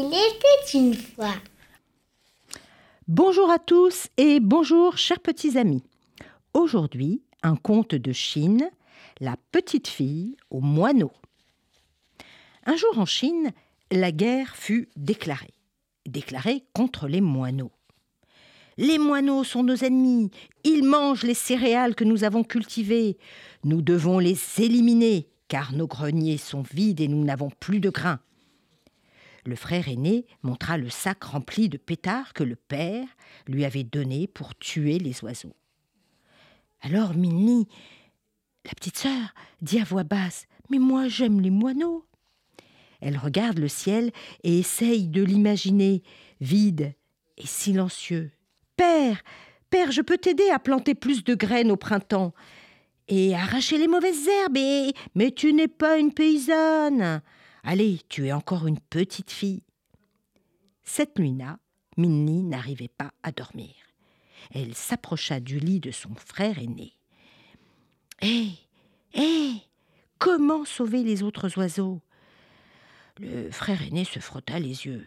Il était une fois. Bonjour à tous et bonjour chers petits amis. Aujourd'hui, un conte de Chine, La petite fille au moineau. Un jour en Chine, la guerre fut déclarée. Déclarée contre les moineaux. Les moineaux sont nos ennemis, ils mangent les céréales que nous avons cultivées. Nous devons les éliminer, car nos greniers sont vides et nous n'avons plus de grains. Le frère aîné montra le sac rempli de pétards que le père lui avait donné pour tuer les oiseaux. Alors Minnie, la petite sœur, dit à voix basse Mais moi j'aime les moineaux. Elle regarde le ciel et essaye de l'imaginer, vide et silencieux. Père, père, je peux t'aider à planter plus de graines au printemps et arracher les mauvaises herbes et. Mais tu n'es pas une paysanne. Allez, tu es encore une petite fille. Cette nuit-là, Minnie n'arrivait pas à dormir. Elle s'approcha du lit de son frère aîné. Hé, hé, comment sauver les autres oiseaux? Le frère aîné se frotta les yeux.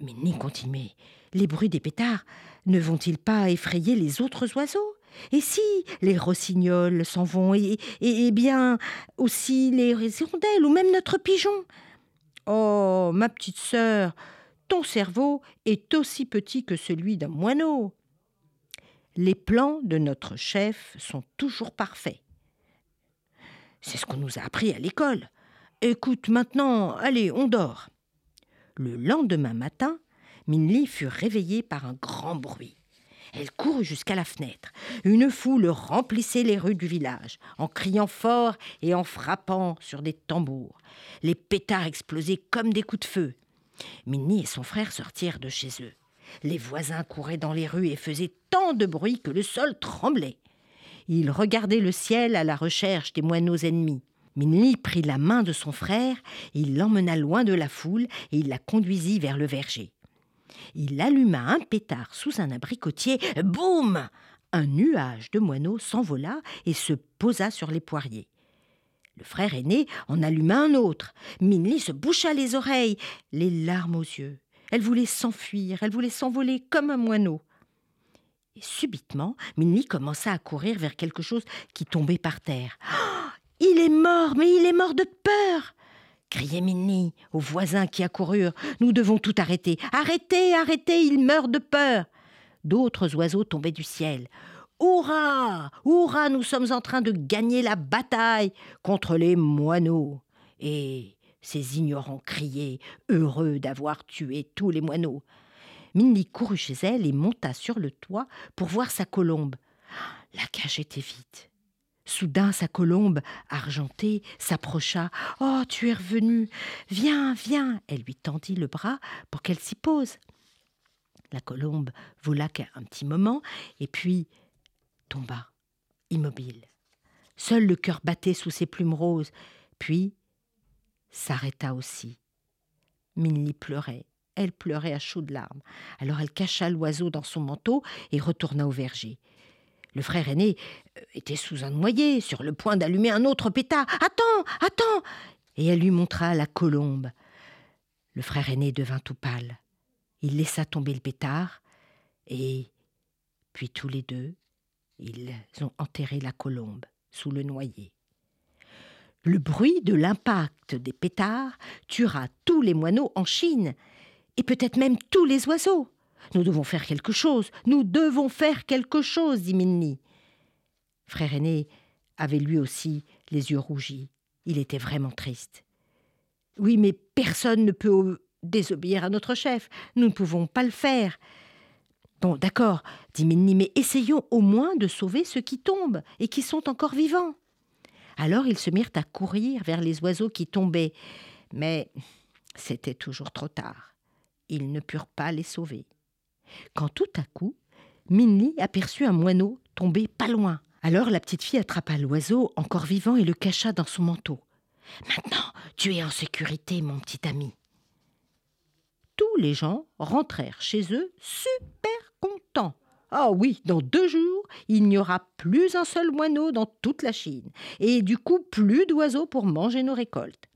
Minnie continuait. Les bruits des pétards ne vont-ils pas effrayer les autres oiseaux? Et si les rossignols s'en vont, et, et, bien aussi les hirondelles ou même notre pigeon Oh, ma petite sœur, ton cerveau est aussi petit que celui d'un moineau. Les plans de notre chef sont toujours parfaits. C'est ce qu'on nous a appris à l'école. Écoute maintenant, allez, on dort. Le lendemain matin, Minli fut réveillée par un grand bruit. Elle courut jusqu'à la fenêtre. Une foule remplissait les rues du village, en criant fort et en frappant sur des tambours. Les pétards explosaient comme des coups de feu. Minnie et son frère sortirent de chez eux. Les voisins couraient dans les rues et faisaient tant de bruit que le sol tremblait. Ils regardaient le ciel à la recherche des moineaux ennemis. Minnie prit la main de son frère, il l'emmena loin de la foule et il la conduisit vers le verger. Il alluma un pétard sous un abricotier. Boum Un nuage de moineaux s'envola et se posa sur les poiriers. Le frère aîné en alluma un autre. Minnie se boucha les oreilles, les larmes aux yeux. Elle voulait s'enfuir, elle voulait s'envoler comme un moineau. Et subitement, Minnie commença à courir vers quelque chose qui tombait par terre. Il est mort, mais il est mort de peur criait Minnie aux voisins qui accoururent. Nous devons tout arrêter. Arrêtez, arrêtez, il meurt de peur. D'autres oiseaux tombaient du ciel. Hurrah Hurrah Nous sommes en train de gagner la bataille contre les moineaux. Et ces ignorants criaient, heureux d'avoir tué tous les moineaux. Minnie courut chez elle et monta sur le toit pour voir sa colombe. La cage était vide. Soudain sa colombe, argentée, s'approcha. Oh, tu es revenue. Viens, viens. Elle lui tendit le bras pour qu'elle s'y pose. La colombe vola qu'un petit moment, et puis tomba, immobile. Seul le cœur battait sous ses plumes roses, puis s'arrêta aussi. Minnie pleurait. Elle pleurait à chaudes larmes. Alors elle cacha l'oiseau dans son manteau et retourna au verger. Le frère aîné euh, était sous un noyer, sur le point d'allumer un autre pétard. Attends, attends Et elle lui montra la colombe. Le frère aîné devint tout pâle. Il laissa tomber le pétard, et puis tous les deux, ils ont enterré la colombe sous le noyer. Le bruit de l'impact des pétards tuera tous les moineaux en Chine, et peut-être même tous les oiseaux. Nous devons faire quelque chose. Nous devons faire quelque chose, dit Minnie. Frère aîné avait lui aussi les yeux rougis. Il était vraiment triste. Oui, mais personne ne peut désobéir à notre chef. Nous ne pouvons pas le faire. Bon, d'accord, dit Minnie, mais essayons au moins de sauver ceux qui tombent et qui sont encore vivants. Alors ils se mirent à courir vers les oiseaux qui tombaient. Mais c'était toujours trop tard. Ils ne purent pas les sauver quand tout à coup, Minnie aperçut un moineau tombé pas loin. Alors la petite fille attrapa l'oiseau encore vivant et le cacha dans son manteau. Maintenant, tu es en sécurité, mon petit ami. Les gens rentrèrent chez eux super contents. Ah oui, dans deux jours, il n'y aura plus un seul moineau dans toute la Chine, et du coup plus d'oiseaux pour manger nos récoltes.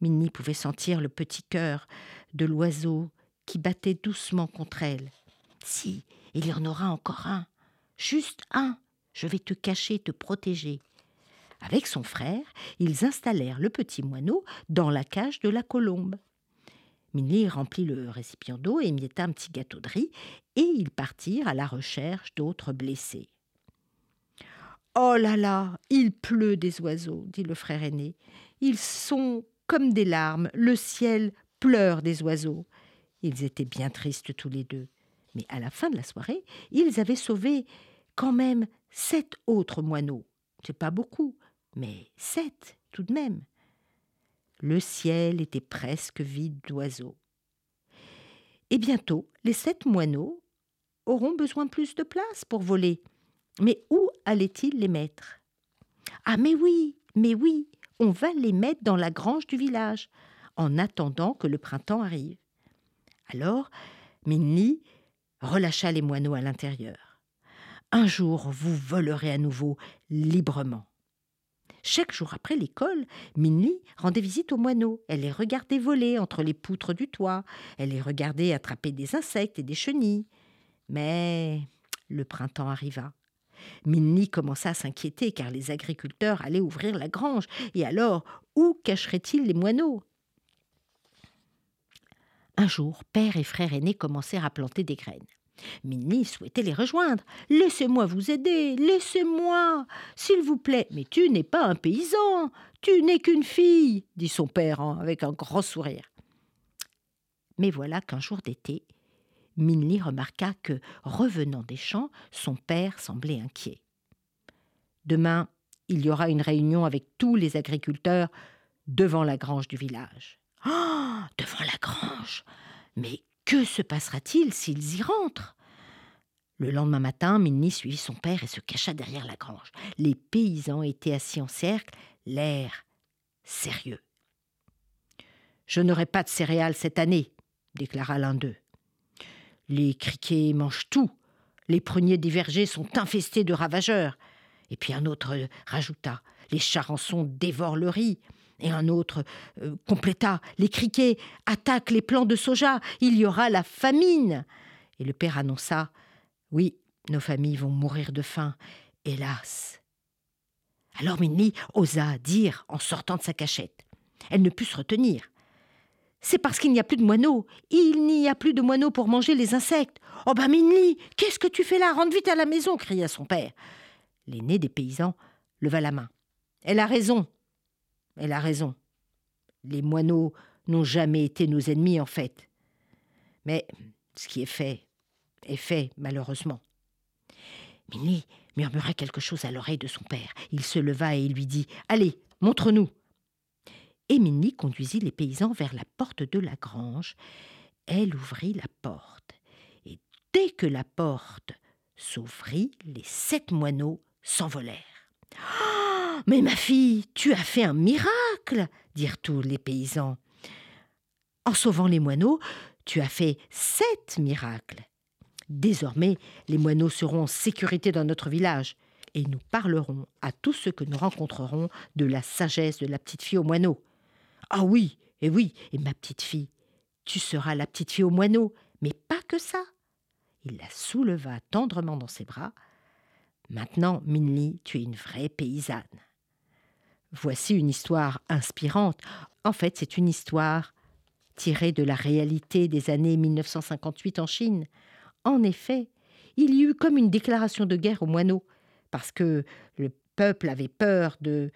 Minnie pouvait sentir le petit cœur de l'oiseau qui battait doucement contre elle. Si, il y en aura encore un, juste un, je vais te cacher, te protéger. Avec son frère, ils installèrent le petit moineau dans la cage de la colombe. Minnie remplit le récipient d'eau, et émietta un petit gâteau de riz, et ils partirent à la recherche d'autres blessés. Oh là là, il pleut des oiseaux, dit le frère aîné. Ils sont comme des larmes, le ciel pleure des oiseaux. Ils étaient bien tristes tous les deux. Mais à la fin de la soirée, ils avaient sauvé quand même sept autres moineaux. C'est pas beaucoup, mais sept tout de même. Le ciel était presque vide d'oiseaux. Et bientôt, les sept moineaux auront besoin plus de place pour voler. Mais où allaient-ils les mettre? Ah, mais oui, mais oui, on va les mettre dans la grange du village, en attendant que le printemps arrive. Alors, Minnie relâcha les moineaux à l'intérieur. Un jour, vous volerez à nouveau librement. Chaque jour après l'école, Minnie rendait visite aux moineaux. Elle les regardait voler entre les poutres du toit. Elle les regardait attraper des insectes et des chenilles. Mais le printemps arriva. Minnie commença à s'inquiéter car les agriculteurs allaient ouvrir la grange. Et alors, où cacheraient-ils les moineaux? Un jour, père et frère aînés commencèrent à planter des graines. Minnie souhaitait les rejoindre. Laissez-moi vous aider, laissez-moi, s'il vous plaît. Mais tu n'es pas un paysan, tu n'es qu'une fille, dit son père avec un grand sourire. Mais voilà qu'un jour d'été, Minnie remarqua que, revenant des champs, son père semblait inquiet. Demain, il y aura une réunion avec tous les agriculteurs devant la grange du village. Oh, devant la grange Mais que se passera-t-il s'ils y rentrent? Le lendemain matin, Minnie suivit son père et se cacha derrière la grange. Les paysans étaient assis en cercle, l'air sérieux. Je n'aurai pas de céréales cette année, déclara l'un d'eux. Les criquets mangent tout. Les pruniers des vergers sont infestés de ravageurs. Et puis un autre rajouta Les charançons dévorent le riz. Et un autre euh, compléta Les criquets attaquent les plants de soja. Il y aura la famine. Et le père annonça Oui, nos familles vont mourir de faim. Hélas. Alors Minnie osa dire en sortant de sa cachette. Elle ne put se retenir. C'est parce qu'il n'y a plus de moineaux. Il n'y a plus de moineaux pour manger les insectes. Oh ben Minnie, qu'est-ce que tu fais là? Rentre vite à la maison cria son père. L'aîné des paysans leva la main. Elle a raison. Elle a raison. Les moineaux n'ont jamais été nos ennemis en fait. Mais ce qui est fait est fait, malheureusement. Minnie murmura quelque chose à l'oreille de son père. Il se leva et lui dit Allez, montre-nous. Émilie conduisit les paysans vers la porte de la grange. Elle ouvrit la porte. Et dès que la porte s'ouvrit, les sept moineaux s'envolèrent. Mais ma fille, tu as fait un miracle dirent tous les paysans. En sauvant les moineaux, tu as fait sept miracles. Désormais, les moineaux seront en sécurité dans notre village, et nous parlerons à tous ceux que nous rencontrerons de la sagesse de la petite fille aux moineaux. Ah oui, et oui, et ma petite fille, tu seras la petite fille au moineau, mais pas que ça. Il la souleva tendrement dans ses bras. Maintenant, Minli, tu es une vraie paysanne. Voici une histoire inspirante. En fait, c'est une histoire tirée de la réalité des années 1958 en Chine. En effet, il y eut comme une déclaration de guerre aux moineaux, parce que le peuple avait peur de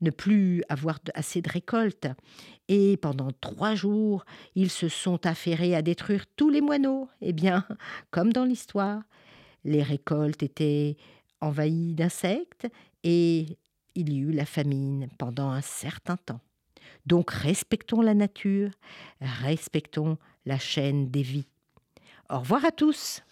ne plus avoir assez de récoltes. Et pendant trois jours, ils se sont affairés à détruire tous les moineaux. Eh bien, comme dans l'histoire, les récoltes étaient envahies d'insectes et il y eut la famine pendant un certain temps. Donc respectons la nature, respectons la chaîne des vies. Au revoir à tous.